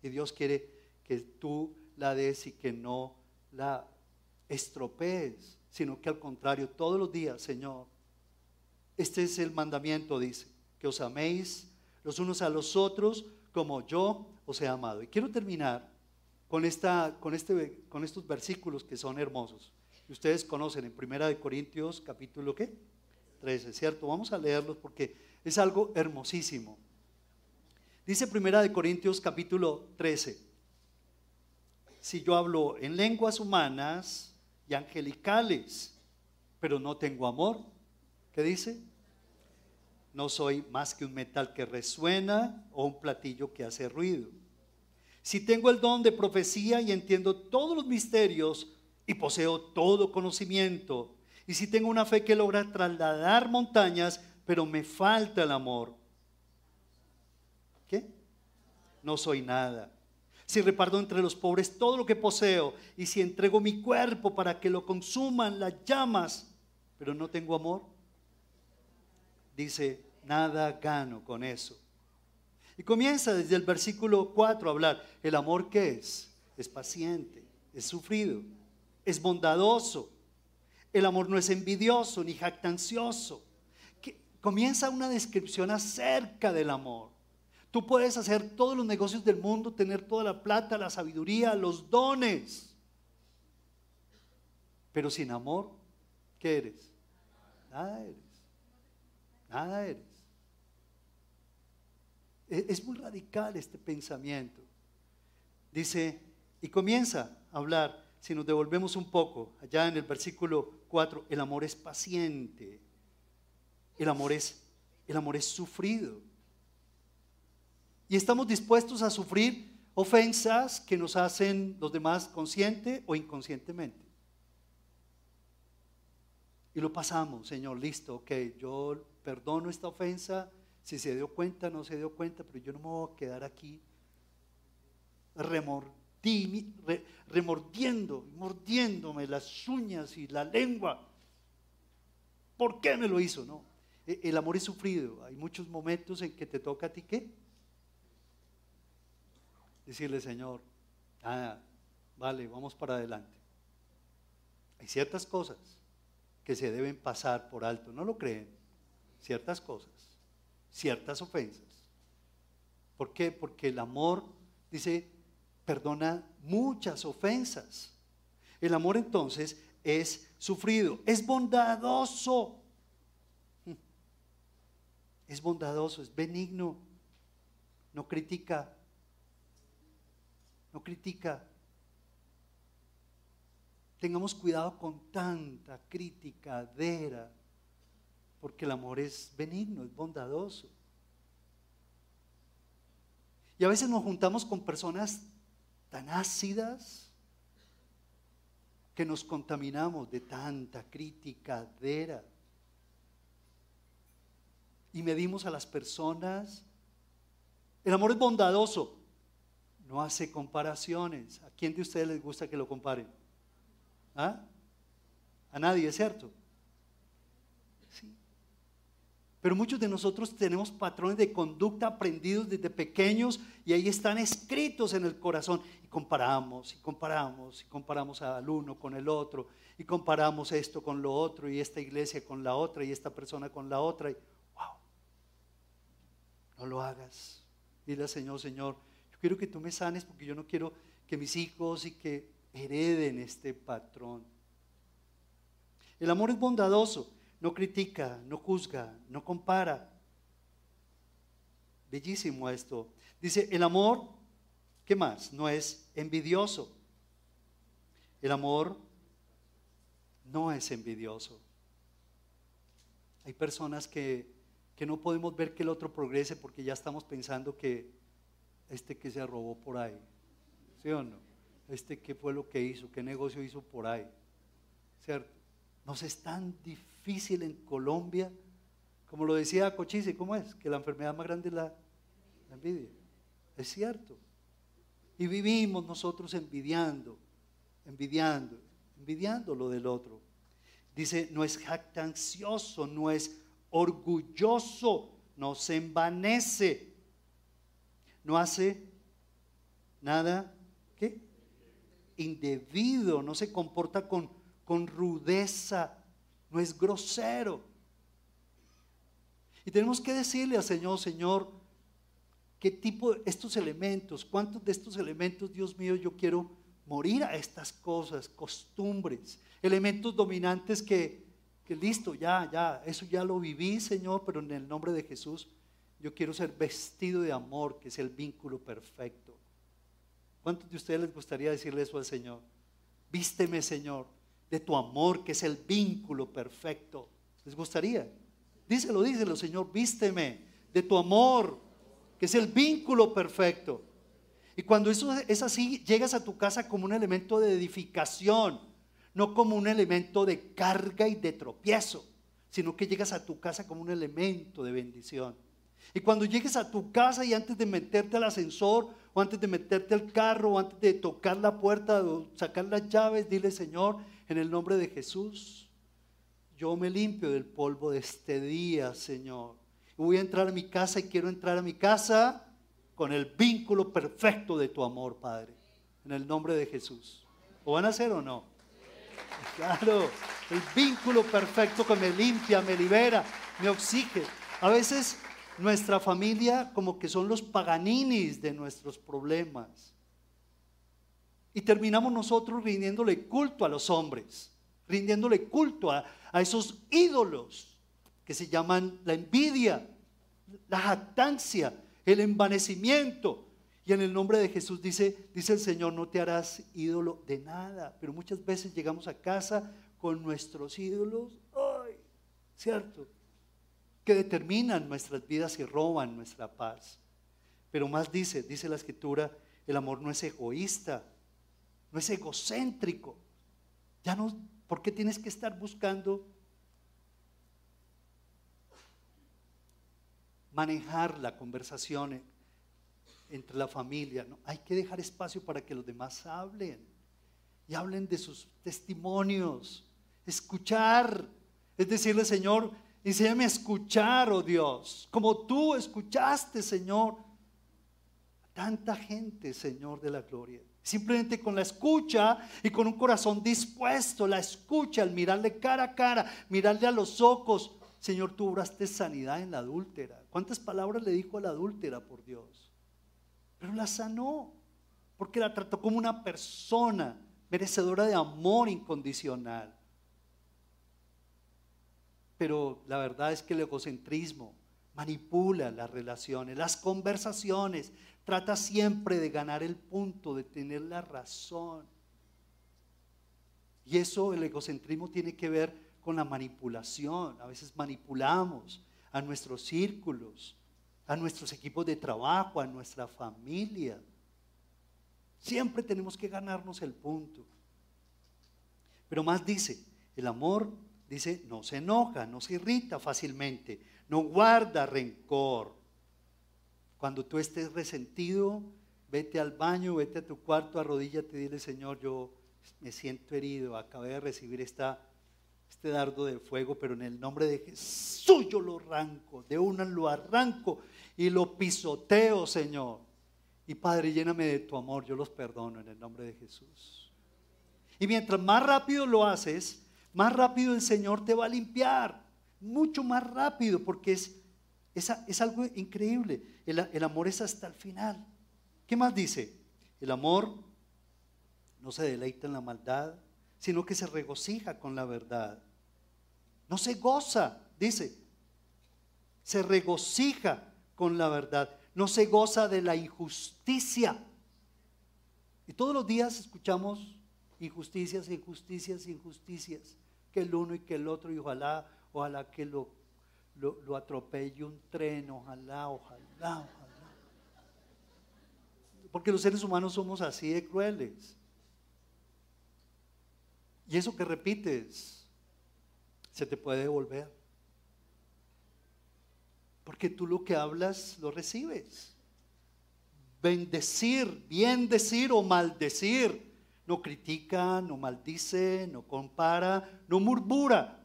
Y Dios quiere que tú la des y que no la estropees, sino que al contrario, todos los días, Señor, este es el mandamiento, dice que os améis los unos a los otros como yo os he amado. Y quiero terminar con, esta, con, este, con estos versículos que son hermosos. Y ustedes conocen en Primera de Corintios capítulo ¿qué? 13, ¿cierto? Vamos a leerlos porque es algo hermosísimo. Dice Primera de Corintios capítulo 13. Si yo hablo en lenguas humanas y angelicales, pero no tengo amor, ¿qué dice? No soy más que un metal que resuena o un platillo que hace ruido. Si tengo el don de profecía y entiendo todos los misterios y poseo todo conocimiento, y si tengo una fe que logra trasladar montañas, pero me falta el amor, ¿qué? No soy nada. Si reparto entre los pobres todo lo que poseo, y si entrego mi cuerpo para que lo consuman las llamas, pero no tengo amor, dice, nada gano con eso. Y comienza desde el versículo 4 a hablar, el amor que es, es paciente, es sufrido, es bondadoso. El amor no es envidioso ni jactancioso. Comienza una descripción acerca del amor. Tú puedes hacer todos los negocios del mundo, tener toda la plata, la sabiduría, los dones. Pero sin amor, ¿qué eres? Nada eres. Nada eres. E, es muy radical este pensamiento. Dice, y comienza a hablar, si nos devolvemos un poco, allá en el versículo 4, el amor es paciente, el amor es, el amor es sufrido. Y estamos dispuestos a sufrir ofensas que nos hacen los demás consciente o inconscientemente. Y lo pasamos, Señor, listo, ok, yo perdono esta ofensa, si se dio cuenta, no se dio cuenta, pero yo no me voy a quedar aquí remordiendo, mordiéndome las uñas y la lengua. ¿Por qué me lo hizo? No. E, el amor es sufrido. Hay muchos momentos en que te toca a ti qué? Decirle, Señor, ah, vale, vamos para adelante. Hay ciertas cosas que se deben pasar por alto, ¿no lo creen? Ciertas cosas, ciertas ofensas. ¿Por qué? Porque el amor, dice, perdona muchas ofensas. El amor entonces es sufrido, es bondadoso. Es bondadoso, es benigno, no critica, no critica. Tengamos cuidado con tanta criticadera, porque el amor es benigno, es bondadoso. Y a veces nos juntamos con personas tan ácidas que nos contaminamos de tanta criticadera. Y medimos a las personas. El amor es bondadoso, no hace comparaciones. ¿A quién de ustedes les gusta que lo comparen? ¿Ah? A nadie, ¿es cierto? Pero muchos de nosotros tenemos patrones de conducta aprendidos desde pequeños y ahí están escritos en el corazón. Y comparamos, y comparamos, y comparamos al uno con el otro, y comparamos esto con lo otro, y esta iglesia con la otra, y esta persona con la otra. Y, wow, no lo hagas. Dile al Señor, Señor, yo quiero que tú me sanes porque yo no quiero que mis hijos y que hereden este patrón. El amor es bondadoso no critica, no juzga, no compara. Bellísimo esto. Dice, el amor, ¿qué más? No es envidioso. El amor no es envidioso. Hay personas que, que no podemos ver que el otro progrese porque ya estamos pensando que este que se robó por ahí, ¿sí o no? Este qué fue lo que hizo, qué negocio hizo por ahí, ¿cierto? Nos es tan en Colombia, como lo decía Cochise, ¿cómo es? Que la enfermedad más grande es la, envidia. Es cierto. Y vivimos nosotros envidiando, envidiando, envidiando lo del otro. Dice, no es jactancioso, no es orgulloso, no se envanece, no hace nada, ¿qué? Indebido, no se comporta con con rudeza, no es grosero. Y tenemos que decirle al Señor, Señor, qué tipo de estos elementos, cuántos de estos elementos, Dios mío, yo quiero morir a estas cosas, costumbres, elementos dominantes que, que listo, ya, ya, eso ya lo viví, Señor, pero en el nombre de Jesús, yo quiero ser vestido de amor, que es el vínculo perfecto. ¿Cuántos de ustedes les gustaría decirle eso al Señor? Vísteme, Señor, de tu amor, que es el vínculo perfecto. ¿Les gustaría? Díselo, díselo, Señor, vísteme de tu amor, que es el vínculo perfecto. Y cuando eso es así, llegas a tu casa como un elemento de edificación, no como un elemento de carga y de tropiezo, sino que llegas a tu casa como un elemento de bendición. Y cuando llegues a tu casa y antes de meterte al ascensor, o antes de meterte al carro, o antes de tocar la puerta, o sacar las llaves, dile, Señor, en el nombre de Jesús, yo me limpio del polvo de este día, Señor. Voy a entrar a mi casa y quiero entrar a mi casa con el vínculo perfecto de tu amor, Padre. En el nombre de Jesús. ¿O van a hacer o no? Claro, el vínculo perfecto que me limpia, me libera, me oxige. A veces nuestra familia como que son los paganinis de nuestros problemas. Y terminamos nosotros rindiéndole culto a los hombres, rindiéndole culto a, esos ídolos que se llaman la envidia, la jactancia, el envanecimiento. Y en el nombre de Jesús dice, dice el Señor, no te harás ídolo de nada. Pero muchas veces llegamos a casa con nuestros ídolos, ¡ay! ¿Cierto? Que determinan nuestras vidas y roban nuestra paz. Pero más dice, dice la escritura, el amor no es egoísta, no es egocéntrico. Ya no, ¿por qué tienes que estar buscando manejar la conversación entre la familia. ¿no? Hay que dejar espacio para que los demás hablen y hablen de sus testimonios. Escuchar. Es decirle, Señor, enséñame a escuchar, oh Dios, como tú escuchaste, Señor. Tanta gente, Señor de la gloria. Simplemente con la escucha y con un corazón dispuesto, la escucha, al mirarle cara a cara, mirarle a los ojos. Señor, tú obraste sanidad en la adúltera. ¿Cuántas palabras le dijo a la adúltera, por Dios? Pero la sanó, porque la trató como una persona merecedora de amor incondicional. Pero la verdad es que el egocentrismo manipula las relaciones, las conversaciones, trata siempre de ganar el punto, de tener la razón. Y eso, el egocentrismo tiene que ver con la manipulación. A veces manipulamos a nuestros círculos, a nuestros equipos de trabajo, a nuestra familia. Siempre tenemos que ganarnos el punto. Pero más dice, el amor dice, no se enoja, no se irrita fácilmente, no guarda rencor. Cuando tú estés resentido, vete al baño, vete a tu cuarto, arrodíllate y dile, Señor, yo me siento herido, acabé de recibir esta este dardo de fuego, pero en el nombre de Jesús yo lo arranco, de una lo arranco y lo pisoteo, Señor. Y Padre, lléname de tu amor, yo los perdono en el nombre de Jesús. Y mientras más rápido lo haces, más rápido el Señor te va a limpiar, mucho más rápido, porque es, es, algo increíble. El, el amor es hasta el final. ¿Qué más dice? El amor no se deleita en la maldad, sino que se regocija con la verdad. No se goza, dice, se regocija con la verdad, no se goza de la injusticia. Y todos los días escuchamos injusticias, injusticias, injusticias, que el uno y que el otro, y ojalá, ojalá que lo, lo, atropelle un tren, ojalá, ojalá, ojalá. Porque los seres humanos somos así de crueles. Y eso que repites se te puede devolver. Porque tú lo que hablas lo recibes. Bendecir, bien decir o maldecir. No critica, no maldice, no compara, no murmura.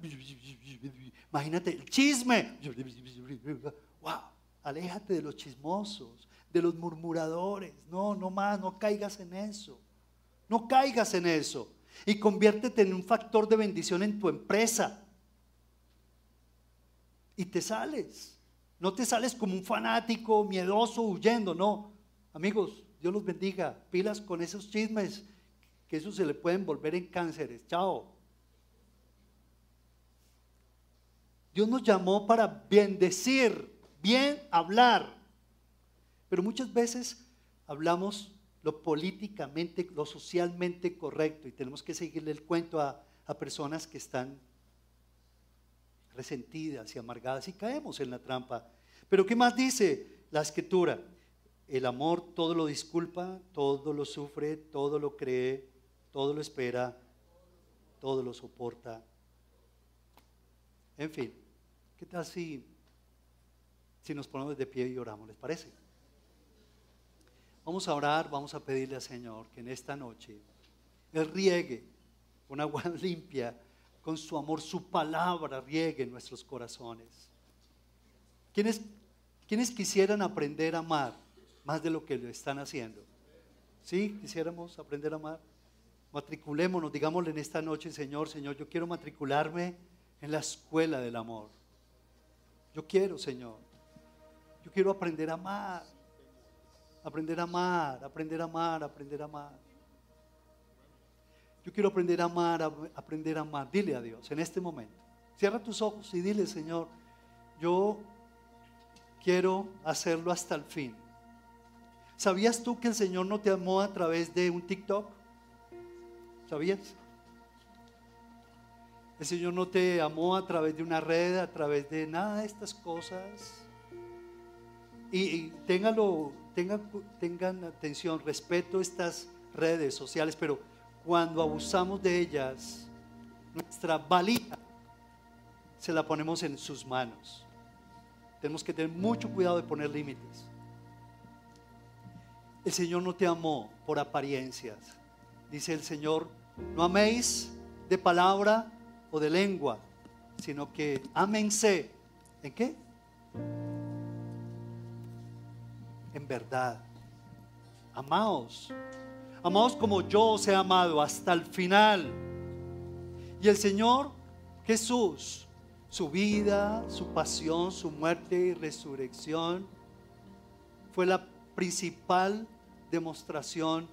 Imagínate el chisme. Wow, aléjate de los chismosos, de los murmuradores. No, no más, no caigas en eso. No caigas en eso y conviértete en un factor de bendición en tu empresa. Y te sales. No te sales como un fanático, miedoso, huyendo, no. Amigos, Dios los bendiga. Pilas con esos chismes, que eso se le pueden volver en cánceres. Chao. Dios nos llamó para bendecir, bien hablar. Pero muchas veces hablamos lo políticamente, lo socialmente correcto y tenemos que seguirle el cuento a, personas que están resentidas y amargadas y caemos en la trampa. Pero ¿qué más dice la escritura? El amor todo lo disculpa, todo lo sufre, todo lo cree, todo lo espera, todo lo soporta. En fin, ¿qué tal si, si nos ponemos de pie y oramos? ¿Les parece? Vamos a orar, vamos a pedirle al Señor que en esta noche Él riegue con agua limpia, con su amor, su palabra riegue en nuestros corazones. ¿Quiénes, ¿Quiénes quisieran aprender a amar más de lo que lo están haciendo? ¿Sí? ¿Quisiéramos aprender a amar? Matriculémonos, digámosle en esta noche, Señor, Señor, yo quiero matricularme en la escuela del amor. Yo quiero, Señor. Yo quiero aprender a amar. Aprender a amar, aprender a amar, aprender a amar. Yo quiero aprender a amar, aprender a amar. Dile a Dios en este momento. Cierra tus ojos y dile, Señor, yo quiero hacerlo hasta el fin. ¿Sabías tú que el Señor no te amó a través de un TikTok? ¿Sabías? El Señor no te amó a través de una red, a través de nada de estas cosas. Y, tengan, tengan atención, respeto estas redes sociales, pero cuando abusamos de ellas, nuestra valía se la ponemos en sus manos. Tenemos que tener mucho cuidado de poner límites. El Señor no te amó por apariencias. Dice el Señor, no améis de palabra o de lengua, sino que ámense. ¿En qué? En verdad. Amaos. Amaos como yo os he amado hasta el final. Y el Señor Jesús, su vida, su pasión, su muerte y resurrección, fue la principal demostración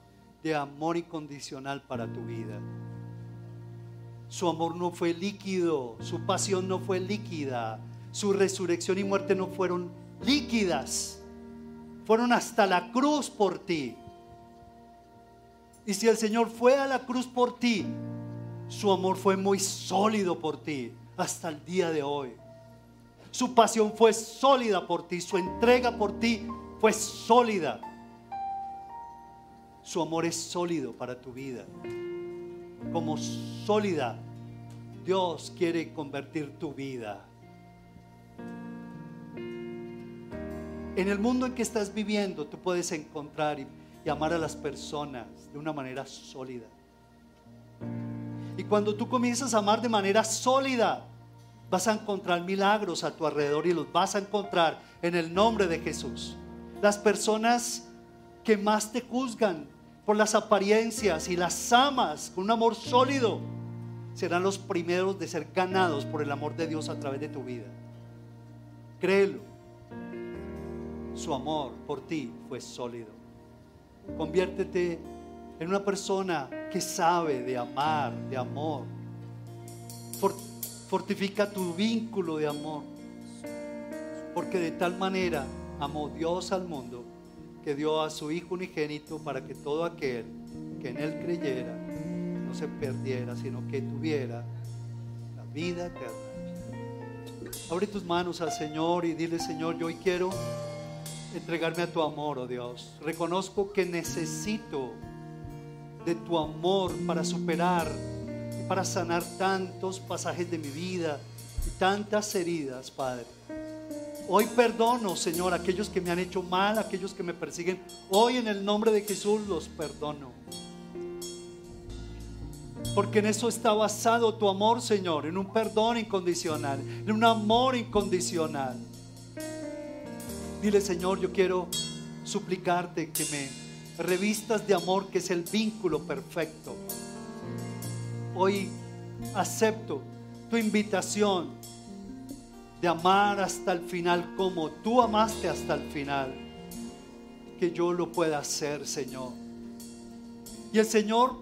de amor incondicional para tu vida. Su amor no fue líquido, su pasión no fue líquida, su resurrección y muerte no fueron líquidas, fueron hasta la cruz por ti. Y si el Señor fue a la cruz por ti, su amor fue muy sólido por ti hasta el día de hoy. Su pasión fue sólida por ti, su entrega por ti fue sólida. Su amor es sólido para tu vida como sólida, Dios quiere convertir tu vida. En el mundo en que estás viviendo, tú puedes encontrar y, amar a las personas de una manera sólida. Y cuando tú comienzas a amar de manera sólida, vas a encontrar milagros a tu alrededor y los vas a encontrar en el nombre de Jesús. Las personas que más te juzgan por las apariencias y las amas con un amor sólido, serán los primeros de ser ganados por el amor de Dios a través de tu vida. Créelo. Su amor por ti fue sólido. Conviértete en una persona que sabe de amar, de amor. Fortifica tu vínculo de amor. Porque de tal manera amó Dios al mundo que dio a su Hijo unigénito para que todo aquel que en Él creyera no se perdiera, sino que tuviera la vida eterna. Abre tus manos al Señor y dile, Señor, yo hoy quiero entregarme a tu amor, oh Dios. Reconozco que necesito de tu amor para superar, para sanar tantos pasajes de mi vida y tantas heridas, Padre. Hoy perdono, Señor, a aquellos que me han hecho mal, aquellos que me persiguen. Hoy en el nombre de Jesús los perdono. Porque en eso está basado tu amor, Señor, en un perdón incondicional, en un amor incondicional. Dile, Señor, yo quiero suplicarte que me revistas de amor, que es el vínculo perfecto. Hoy acepto tu invitación de amar hasta el final como tú amaste hasta el final. Que yo lo pueda hacer, Señor. Y el Señor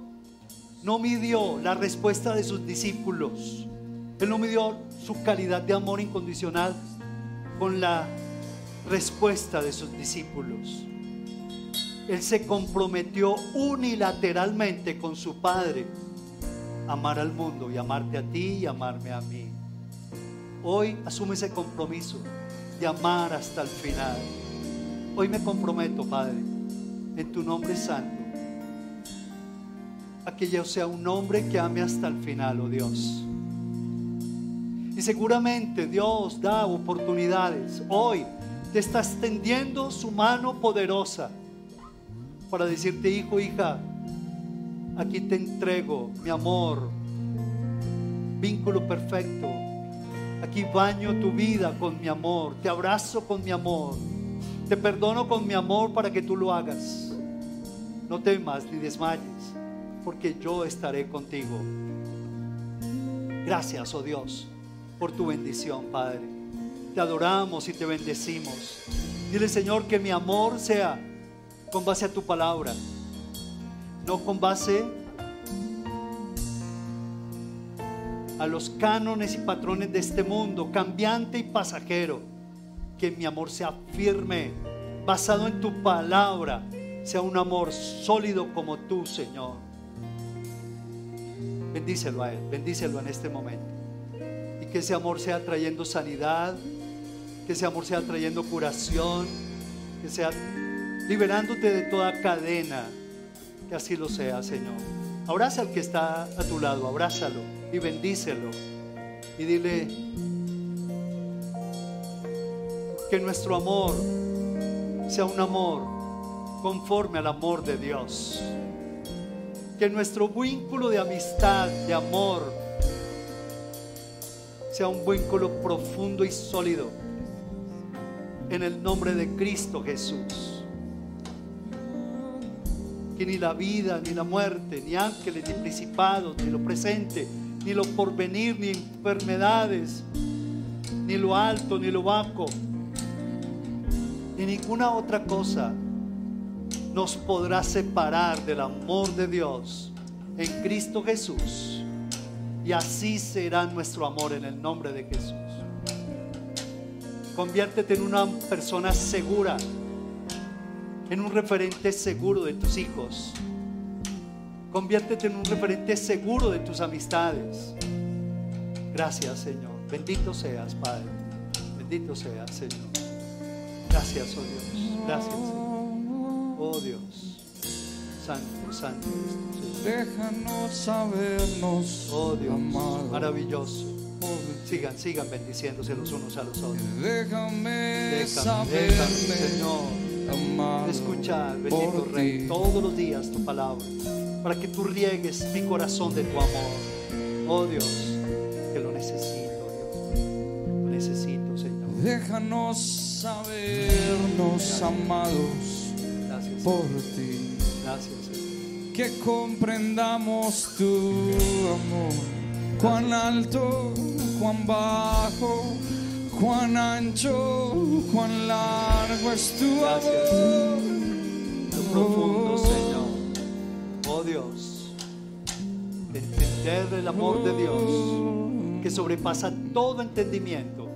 no midió la respuesta de sus discípulos. Él no midió su calidad de amor incondicional con la respuesta de sus discípulos. Él se comprometió unilateralmente con su Padre amar al mundo y amarte a ti y amarme a mí. Hoy asume ese compromiso de amar hasta el final. Hoy me comprometo, Padre, en tu nombre santo, a que yo sea un hombre que ame hasta el final, oh Dios. Y seguramente Dios da oportunidades. Hoy te está extendiendo su mano poderosa para decirte, hijo, hija, aquí te entrego mi amor, vínculo perfecto, Aquí baño tu vida con mi amor, te abrazo con mi amor, te perdono con mi amor para que tú lo hagas. No temas ni desmayes, porque yo estaré contigo. Gracias, oh Dios, por tu bendición, Padre. Te adoramos y te bendecimos. Dile, Señor, que mi amor sea con base a tu palabra, no con base a los cánones y patrones de este mundo, cambiante y pasajero. Que mi amor sea firme, basado en tu palabra, sea un amor sólido como tú, Señor. Bendícelo a Él, bendícelo en este momento. Y que ese amor sea trayendo sanidad, que ese amor sea trayendo curación, que sea liberándote de toda cadena. Que así lo sea, Señor. Abraza al que está a tu lado, abrázalo y bendícelo. Y dile que nuestro amor sea un amor conforme al amor de Dios. Que nuestro vínculo de amistad, de amor, sea un vínculo profundo y sólido. En el nombre de Cristo Jesús. Ni la vida, ni la muerte, ni ángeles, ni principados, ni lo presente, ni lo porvenir, ni enfermedades, ni lo alto, ni lo bajo, ni ninguna otra cosa nos podrá separar del amor de Dios en Cristo Jesús. Y así será nuestro amor en el nombre de Jesús. Conviértete en una persona segura, en un referente seguro de tus hijos. Conviértete en un referente seguro de tus amistades. Gracias, Señor. Bendito seas, Padre. Bendito seas, Señor. Gracias, oh Dios. Gracias, Señor. Oh Dios. Santo, santo. Déjanos sabernos Oh Dios. Maravilloso. Sigan, sigan bendiciéndose los unos a los otros. Déjame, Déjame, déjame, Señor. Amado escuchar, bendito Rey, todos los días tu palabra, para que tú riegues mi corazón de tu amor. Oh Dios, que lo necesito, Dios. Lo necesito, Señor. Déjanos sabernos amados Gracias, por ti. Gracias, Señor. Que comprendamos tu amor. Cuán alto, cuán bajo, cuán ancho, cuán largo es tu Gracias, amor. Lo profundo, Señor. Oh Dios, entender el amor de Dios que sobrepasa todo entendimiento.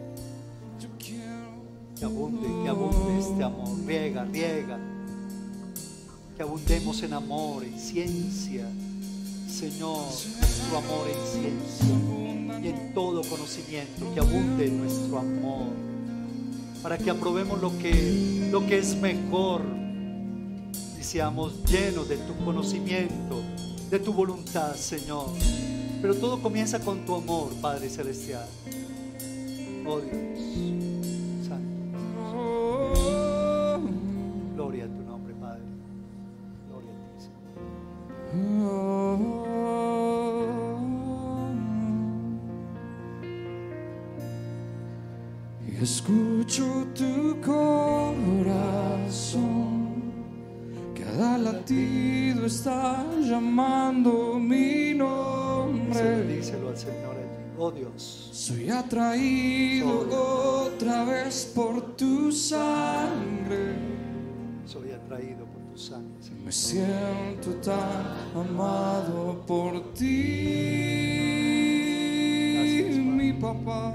Que abunde, que abunde este amor. Riega, riega. Que abundemos en amor, en ciencia. Señor, nuestro amor en ciencia y en todo conocimiento. Que abunde nuestro amor. Para que aprobemos lo que, lo que es mejor. Y seamos llenos de tu conocimiento, de tu voluntad, Señor. Pero todo comienza con tu amor, Padre Celestial. Oh Dios. Oh, Gloria a tu nombre, Padre. Gloria a ti, Señor. Escucho tu corazón, cada latido está llamando mi nombre. díselo al Señor. Oh Dios, Soy atraído otra vez por tu sangre. soy atraído por tu sangre. Señor. Me siento tan amado por ti, Gracias, mi papá.